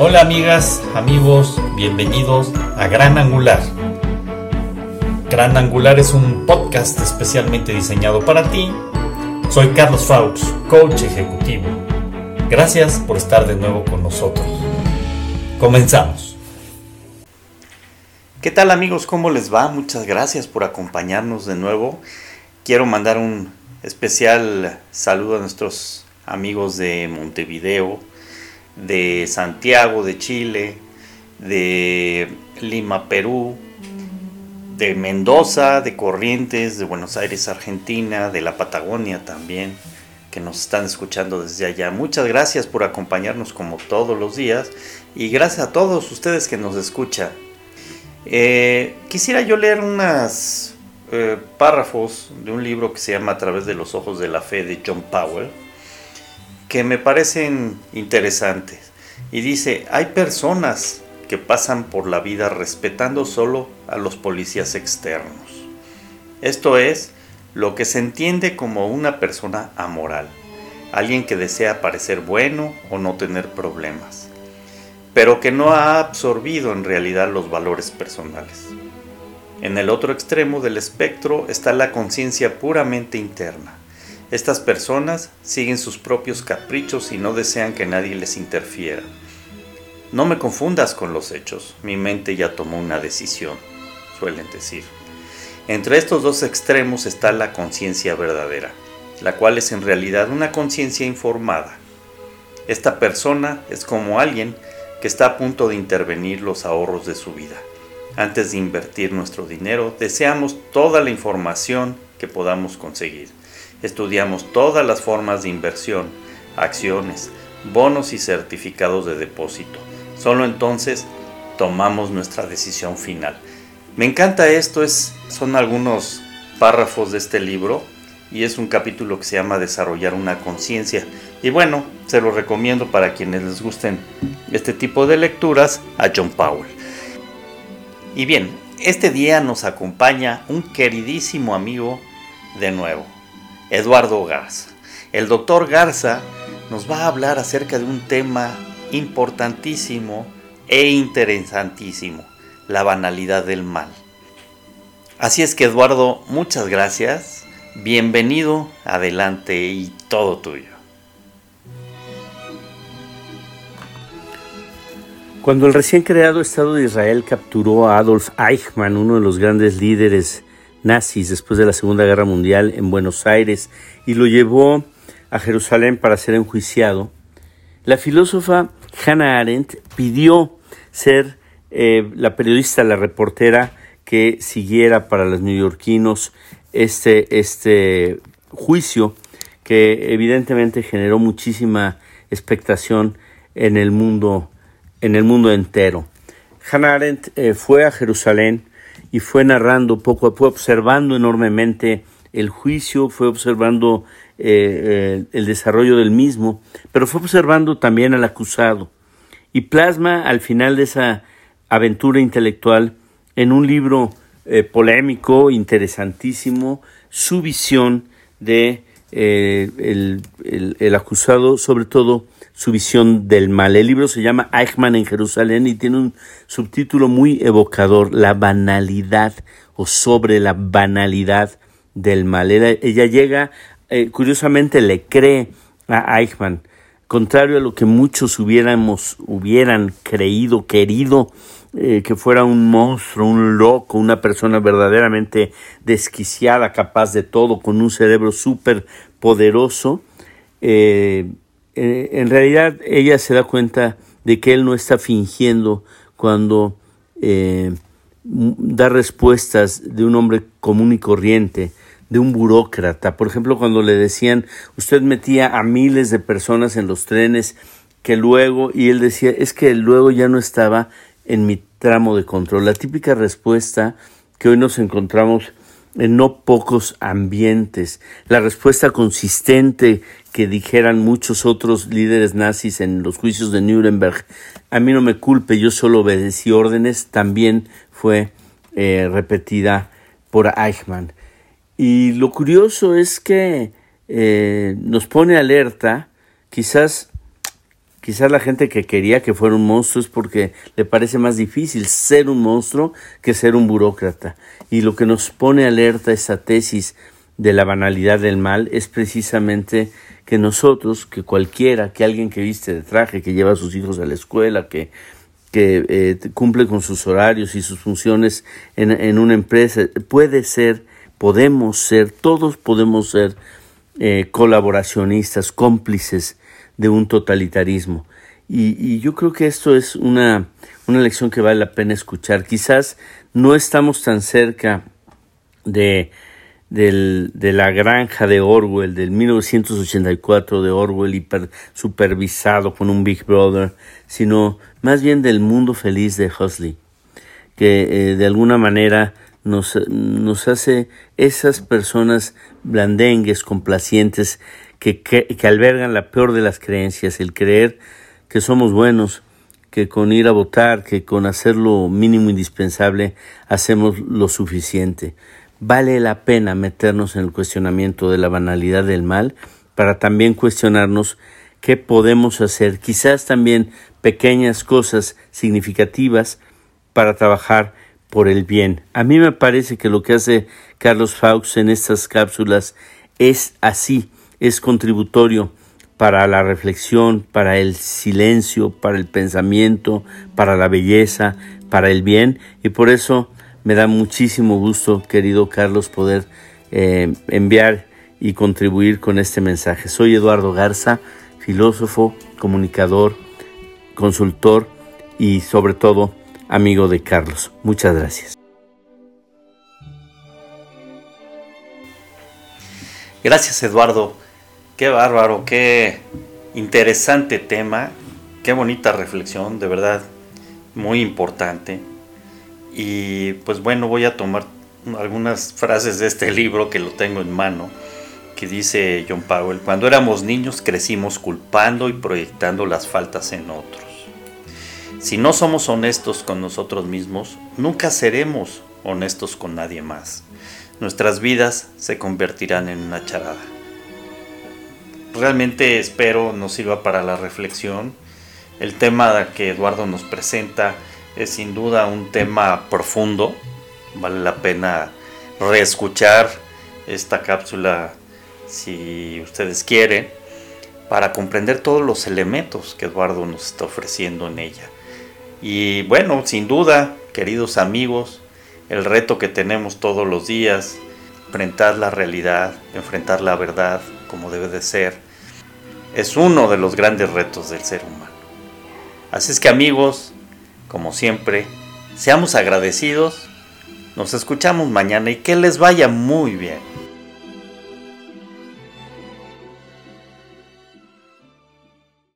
Hola amigas, amigos, bienvenidos a Gran Angular. Gran Angular es un podcast especialmente diseñado para ti. Soy Carlos Faux, coach ejecutivo. Gracias por estar de nuevo con nosotros. Comenzamos. ¿Qué tal amigos? ¿Cómo les va? Muchas gracias por acompañarnos de nuevo. Quiero mandar un especial saludo a nuestros amigos de Montevideo, de Santiago de Chile, de Lima, Perú, de Mendoza, de Corrientes, de Buenos Aires, Argentina, de la Patagonia también, que nos están escuchando desde allá. Muchas gracias por acompañarnos como todos los días y gracias a todos ustedes que nos escuchan. Eh, quisiera yo leer unos eh, párrafos de un libro que se llama A través de los ojos de la fe de John Powell que me parecen interesantes. Y dice, hay personas que pasan por la vida respetando solo a los policías externos. Esto es lo que se entiende como una persona amoral, alguien que desea parecer bueno o no tener problemas, pero que no ha absorbido en realidad los valores personales. En el otro extremo del espectro está la conciencia puramente interna, estas personas siguen sus propios caprichos y no desean que nadie les interfiera. No me confundas con los hechos, mi mente ya tomó una decisión, suelen decir. Entre estos dos extremos está la conciencia verdadera, la cual es en realidad una conciencia informada. Esta persona es como alguien que está a punto de intervenir los ahorros de su vida. Antes de invertir nuestro dinero, deseamos toda la información que podamos conseguir. Estudiamos todas las formas de inversión, acciones, bonos y certificados de depósito. Solo entonces tomamos nuestra decisión final. Me encanta esto, es, son algunos párrafos de este libro y es un capítulo que se llama Desarrollar una conciencia. Y bueno, se lo recomiendo para quienes les gusten este tipo de lecturas a John Powell. Y bien, este día nos acompaña un queridísimo amigo de nuevo, Eduardo Garza. El doctor Garza nos va a hablar acerca de un tema importantísimo e interesantísimo, la banalidad del mal. Así es que Eduardo, muchas gracias, bienvenido, adelante y todo tuyo. Cuando el recién creado Estado de Israel capturó a Adolf Eichmann, uno de los grandes líderes nazis después de la Segunda Guerra Mundial en Buenos Aires y lo llevó a Jerusalén para ser enjuiciado, la filósofa Hannah Arendt pidió ser eh, la periodista, la reportera que siguiera para los neoyorquinos este, este juicio que evidentemente generó muchísima expectación en el mundo, en el mundo entero. Hannah Arendt eh, fue a Jerusalén y fue narrando poco a poco, observando enormemente el juicio, fue observando eh, eh, el desarrollo del mismo, pero fue observando también al acusado. Y plasma al final de esa aventura intelectual en un libro eh, polémico, interesantísimo, su visión de el, el acusado, sobre todo su visión del mal. El libro se llama Eichmann en Jerusalén y tiene un subtítulo muy evocador, La banalidad o sobre la banalidad del mal. Ella, llega, eh, curiosamente le cree a Eichmann, contrario a lo que muchos hubiéramos, hubieran creído, querido, eh, que fuera un monstruo, un loco, una persona verdaderamente desquiciada, capaz de todo, con un cerebro súper poderoso. Eh, eh, en realidad ella se da cuenta de que él no está fingiendo cuando eh, da respuestas de un hombre común y corriente, de un burócrata. Por ejemplo, cuando le decían, usted metía a miles de personas en los trenes, que luego, y él decía, es que luego ya no estaba en mi tramo de control. La típica respuesta que hoy nos encontramos en no pocos ambientes. La respuesta consistente que dijeran muchos otros líderes nazis en los juicios de Nuremberg, a mí no me culpe, yo solo obedecí órdenes, también fue eh, repetida por Eichmann. Y lo curioso es que eh, nos pone alerta, quizás, Quizás la gente que quería que fuera un monstruo es porque le parece más difícil ser un monstruo que ser un burócrata. Y lo que nos pone alerta esa tesis de la banalidad del mal es precisamente que nosotros, que cualquiera, que alguien que viste de traje, que lleva a sus hijos a la escuela, que, eh, cumple con sus horarios y sus funciones en, en, una empresa, puede ser, podemos ser, todos podemos ser eh, colaboracionistas, cómplices de un totalitarismo. Y, yo creo que esto es una, una lección que vale la pena escuchar. Quizás no estamos tan cerca de, de la granja de Orwell, del 1984 de Orwell, supervisado con un Big Brother, sino más bien del mundo feliz de Huxley, que eh, de alguna manera nos, nos hace esas personas blandengues, complacientes, que, que, albergan la peor de las creencias, el creer que somos buenos, que con ir a votar, que con hacer lo mínimo indispensable hacemos lo suficiente. Vale la pena meternos en el cuestionamiento de la banalidad del mal para también cuestionarnos qué podemos hacer, quizás también pequeñas cosas significativas para trabajar por el bien. A mí me parece que lo que hace Carlos Faux en estas cápsulas es así, es contributorio para la reflexión, para el silencio, para el pensamiento, para la belleza, para el bien y por eso me da muchísimo gusto, querido Carlos, poder eh, enviar y contribuir con este mensaje. Soy Eduardo Garza, filósofo, comunicador, consultor y sobre todo amigo de Carlos. Muchas gracias. Gracias Eduardo. Qué bárbaro, qué interesante tema, qué bonita reflexión, de verdad, muy importante. Y pues bueno, voy a tomar algunas frases de este libro que lo tengo en mano, que dice John Powell, cuando éramos niños crecimos culpando y proyectando las faltas en otros. Si no somos honestos con nosotros mismos, nunca seremos honestos con nadie más. Nuestras vidas se convertirán en una charada. Realmente espero nos sirva para la reflexión. El tema que Eduardo nos presenta es sin duda un tema profundo. Vale la pena reescuchar esta cápsula si ustedes quieren para comprender todos los elementos que Eduardo nos está ofreciendo en ella. Y bueno, sin duda, queridos amigos, el reto que tenemos todos los días, enfrentar la realidad, enfrentar la verdad como debe de ser, es uno de los grandes retos del ser humano. Así es que amigos, como siempre, seamos agradecidos, nos escuchamos mañana y que les vaya muy bien.